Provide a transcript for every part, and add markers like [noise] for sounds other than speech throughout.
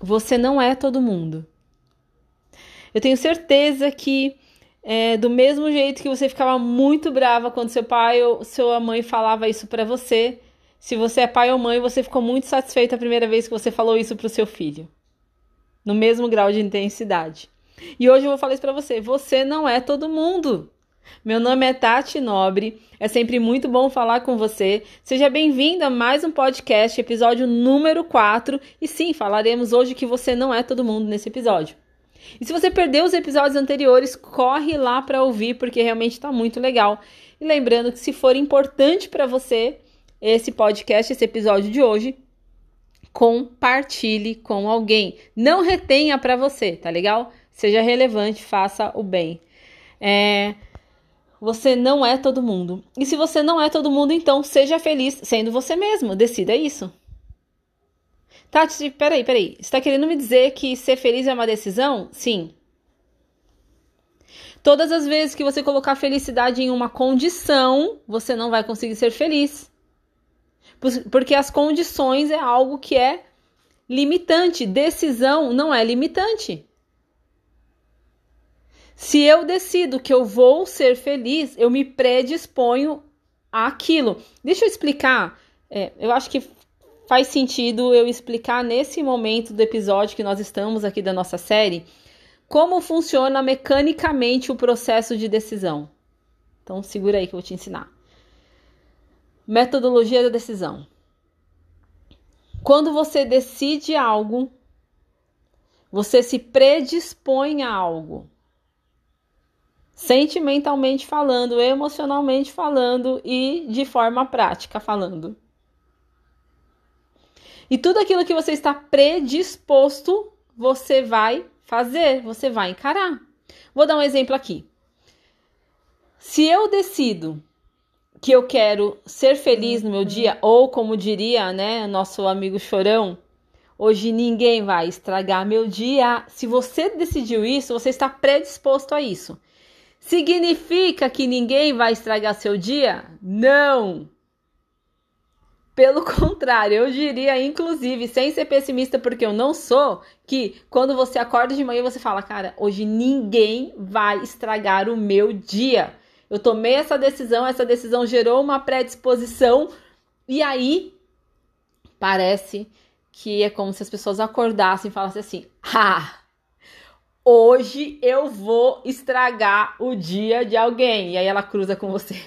você não é todo mundo. Eu tenho certeza que é, do mesmo jeito que você ficava muito brava quando seu pai ou sua mãe falava isso para você, se você é pai ou mãe, você ficou muito satisfeito a primeira vez que você falou isso pro seu filho. No mesmo grau de intensidade. E hoje eu vou falar isso para você. Você não é todo mundo. Meu nome é Tati Nobre. É sempre muito bom falar com você. Seja bem-vindo a mais um podcast, episódio número 4. E sim, falaremos hoje que você não é todo mundo nesse episódio. E se você perdeu os episódios anteriores, corre lá para ouvir, porque realmente está muito legal. E lembrando que se for importante para você esse podcast, esse episódio de hoje, compartilhe com alguém. Não retenha para você, tá legal? Seja relevante, faça o bem. É, você não é todo mundo. E se você não é todo mundo, então seja feliz sendo você mesmo. Decida isso. Tati, peraí, peraí. Você está querendo me dizer que ser feliz é uma decisão? Sim. Todas as vezes que você colocar felicidade em uma condição, você não vai conseguir ser feliz. Porque as condições é algo que é limitante. Decisão não é limitante. Se eu decido que eu vou ser feliz, eu me predisponho àquilo. Deixa eu explicar. É, eu acho que faz sentido eu explicar nesse momento do episódio que nós estamos aqui da nossa série como funciona mecanicamente o processo de decisão. Então, segura aí que eu vou te ensinar. Metodologia da decisão. Quando você decide algo, você se predispõe a algo. Sentimentalmente falando, emocionalmente falando e de forma prática falando. E tudo aquilo que você está predisposto, você vai fazer, você vai encarar. Vou dar um exemplo aqui. Se eu decido que eu quero ser feliz no meu dia, ou como diria, né, nosso amigo Chorão, hoje ninguém vai estragar meu dia. Se você decidiu isso, você está predisposto a isso. Significa que ninguém vai estragar seu dia? Não! Pelo [laughs] contrário, eu diria, inclusive, sem ser pessimista, porque eu não sou, que quando você acorda de manhã você fala, cara, hoje ninguém vai estragar o meu dia. Eu tomei essa decisão, essa decisão gerou uma predisposição, e aí parece que é como se as pessoas acordassem e falassem assim: ah, hoje eu vou estragar o dia de alguém. E aí ela cruza com você.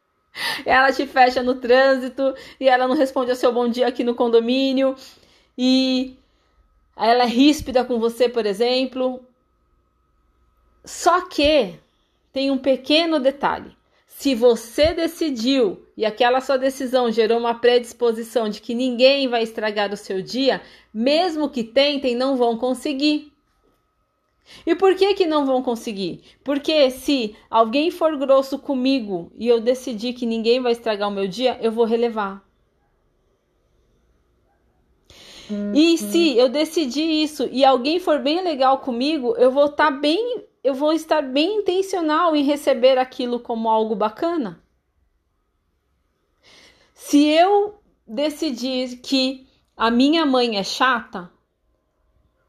[laughs] ela te fecha no trânsito e ela não responde ao seu bom dia aqui no condomínio e ela é ríspida com você, por exemplo. Só que tem um pequeno detalhe. Se você decidiu e aquela sua decisão gerou uma predisposição de que ninguém vai estragar o seu dia, mesmo que tentem, não vão conseguir. E por que que não vão conseguir? Porque se alguém for grosso comigo e eu decidir que ninguém vai estragar o meu dia, eu vou relevar. Uhum. E se eu decidir isso e alguém for bem legal comigo, eu vou estar tá bem, eu vou estar bem intencional em receber aquilo como algo bacana. Se eu decidir que a minha mãe é chata,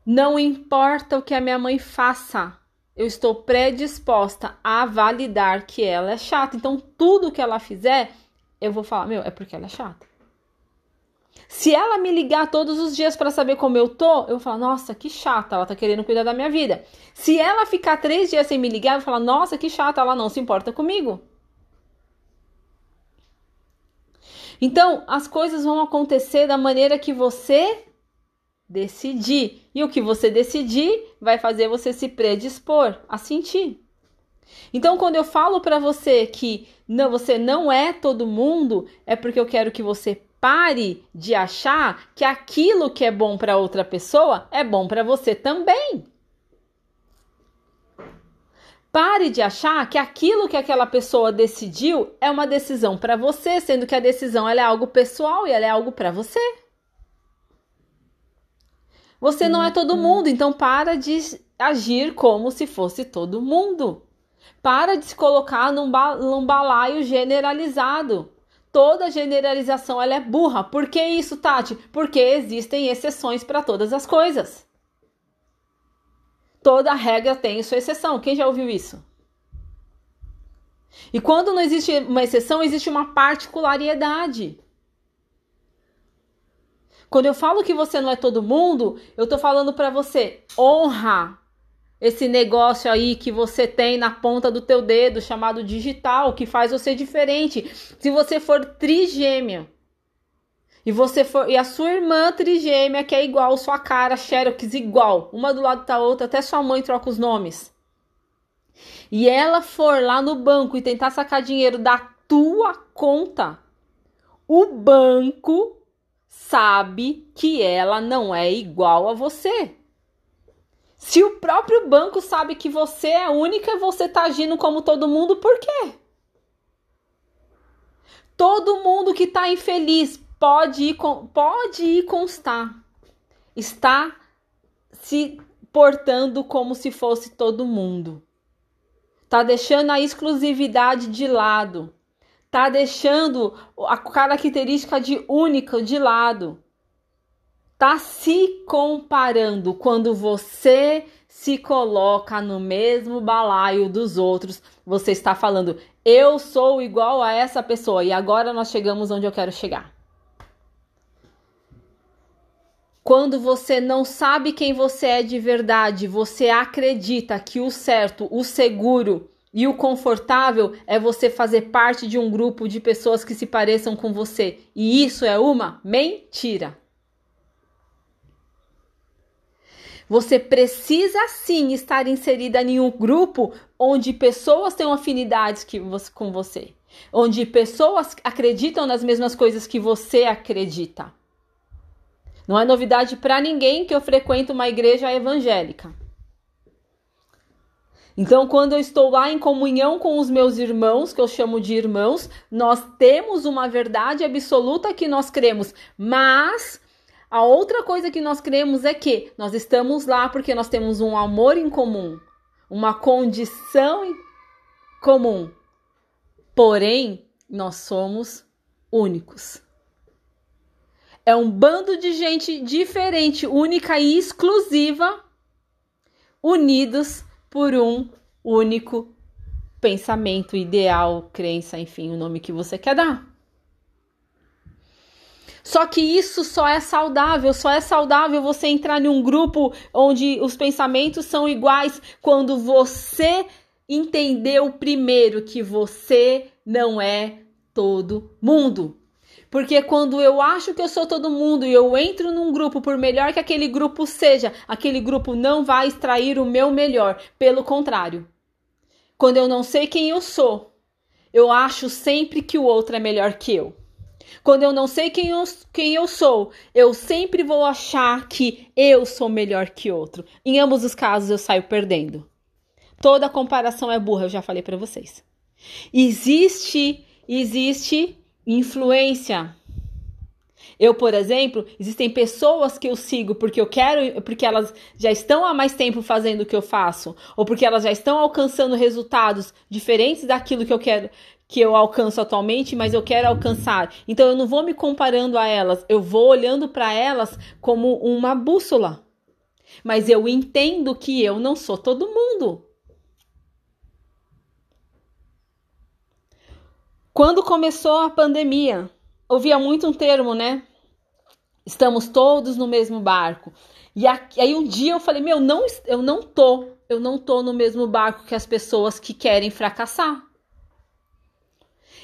não importa o que a minha mãe faça, eu estou predisposta a validar que ela é chata. Então, tudo que ela fizer, eu vou falar: meu, é porque ela é chata. Se ela me ligar todos os dias para saber como eu tô, eu vou falar: nossa, que chata, ela tá querendo cuidar da minha vida. Se ela ficar três dias sem me ligar, eu falar: nossa, que chata, ela não se importa comigo. Então, as coisas vão acontecer da maneira que você decidir. E o que você decidir vai fazer você se predispor a sentir. Então, quando eu falo para você que não, você não é todo mundo, é porque eu quero que você pare de achar que aquilo que é bom para outra pessoa é bom para você também. Pare de achar que aquilo que aquela pessoa decidiu é uma decisão para você, sendo que a decisão é algo pessoal e é algo para você. Você não é todo mundo, então para de agir como se fosse todo mundo. Para de se colocar num, ba num balaio generalizado. toda generalização ela é burra. Por que isso, Tati? Porque existem exceções para todas as coisas. Toda regra tem sua exceção. Quem já ouviu isso? E quando não existe uma exceção, existe uma particularidade. Quando eu falo que você não é todo mundo, eu tô falando para você honra esse negócio aí que você tem na ponta do teu dedo chamado digital, que faz você diferente. Se você for trigêmea e você for e a sua irmã trigêmea que é igual sua cara, xerox igual, uma do lado da outra, até sua mãe troca os nomes. E ela for lá no banco e tentar sacar dinheiro da tua conta, o banco sabe que ela não é igual a você. Se o próprio banco sabe que você é única, você tá agindo como todo mundo, por quê? Todo mundo que tá infeliz pode ir, pode ir constar. Está se portando como se fosse todo mundo. Tá deixando a exclusividade de lado. Tá deixando a característica de única de lado está se comparando quando você se coloca no mesmo balaio dos outros. Você está falando, eu sou igual a essa pessoa e agora nós chegamos onde eu quero chegar. Quando você não sabe quem você é de verdade, você acredita que o certo, o seguro e o confortável é você fazer parte de um grupo de pessoas que se pareçam com você. E isso é uma mentira. Você precisa sim estar inserida em um grupo onde pessoas têm afinidades que com você, onde pessoas acreditam nas mesmas coisas que você acredita. Não é novidade para ninguém que eu frequento uma igreja evangélica. Então, quando eu estou lá em comunhão com os meus irmãos, que eu chamo de irmãos, nós temos uma verdade absoluta que nós cremos, mas a outra coisa que nós cremos é que nós estamos lá porque nós temos um amor em comum, uma condição comum. Porém, nós somos únicos. É um bando de gente diferente, única e exclusiva, unidos por um único pensamento, ideal, crença, enfim, o nome que você quer dar. Só que isso só é saudável, só é saudável você entrar em um grupo onde os pensamentos são iguais quando você entendeu primeiro que você não é todo mundo. Porque quando eu acho que eu sou todo mundo e eu entro num grupo, por melhor que aquele grupo seja, aquele grupo não vai extrair o meu melhor. Pelo contrário. Quando eu não sei quem eu sou, eu acho sempre que o outro é melhor que eu. Quando eu não sei quem eu, quem eu sou, eu sempre vou achar que eu sou melhor que outro. Em ambos os casos, eu saio perdendo. Toda comparação é burra, eu já falei para vocês. Existe, existe influência. Eu, por exemplo, existem pessoas que eu sigo porque eu quero, porque elas já estão há mais tempo fazendo o que eu faço, ou porque elas já estão alcançando resultados diferentes daquilo que eu quero, que eu alcanço atualmente, mas eu quero alcançar. Então eu não vou me comparando a elas, eu vou olhando para elas como uma bússola. Mas eu entendo que eu não sou todo mundo. Quando começou a pandemia, ouvia muito um termo, né? Estamos todos no mesmo barco. E aí um dia eu falei: "Meu, não eu não tô, eu não tô no mesmo barco que as pessoas que querem fracassar.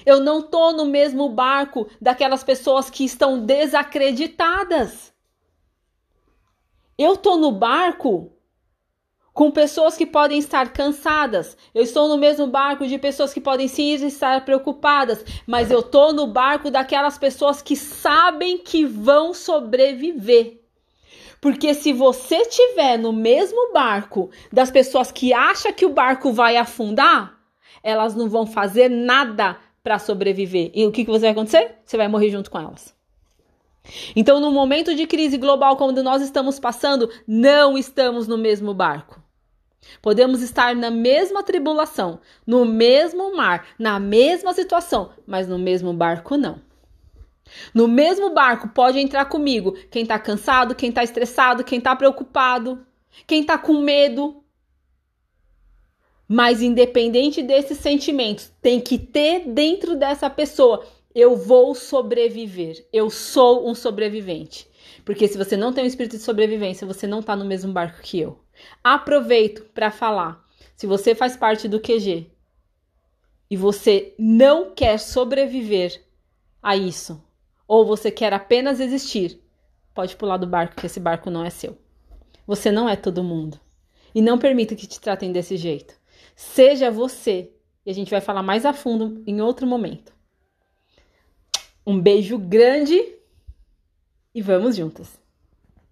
Eu não tô no mesmo barco daquelas pessoas que estão desacreditadas. Eu tô no barco com pessoas que podem estar cansadas. Eu estou no mesmo barco de pessoas que podem sim estar preocupadas, mas eu tô no barco daquelas pessoas que sabem que vão sobreviver. Porque se você tiver no mesmo barco das pessoas que acham que o barco vai afundar, elas não vão fazer nada para sobreviver. E o que, que você vai acontecer? Você vai morrer junto com elas. Então, no momento de crise global como nós estamos passando, não estamos no mesmo barco. Podemos estar na mesma tribulação, no mesmo mar, na mesma situação, mas no mesmo barco não. No mesmo barco pode entrar comigo quem tá cansado, quem tá estressado, quem tá preocupado, quem tá com medo. Mas independente desses sentimentos, tem que ter dentro dessa pessoa eu vou sobreviver. Eu sou um sobrevivente. Porque se você não tem um espírito de sobrevivência, você não tá no mesmo barco que eu. Aproveito para falar. Se você faz parte do QG e você não quer sobreviver a isso, ou você quer apenas existir, pode pular do barco, que esse barco não é seu. Você não é todo mundo. E não permita que te tratem desse jeito. Seja você. E a gente vai falar mais a fundo em outro momento. Um beijo grande e vamos juntas!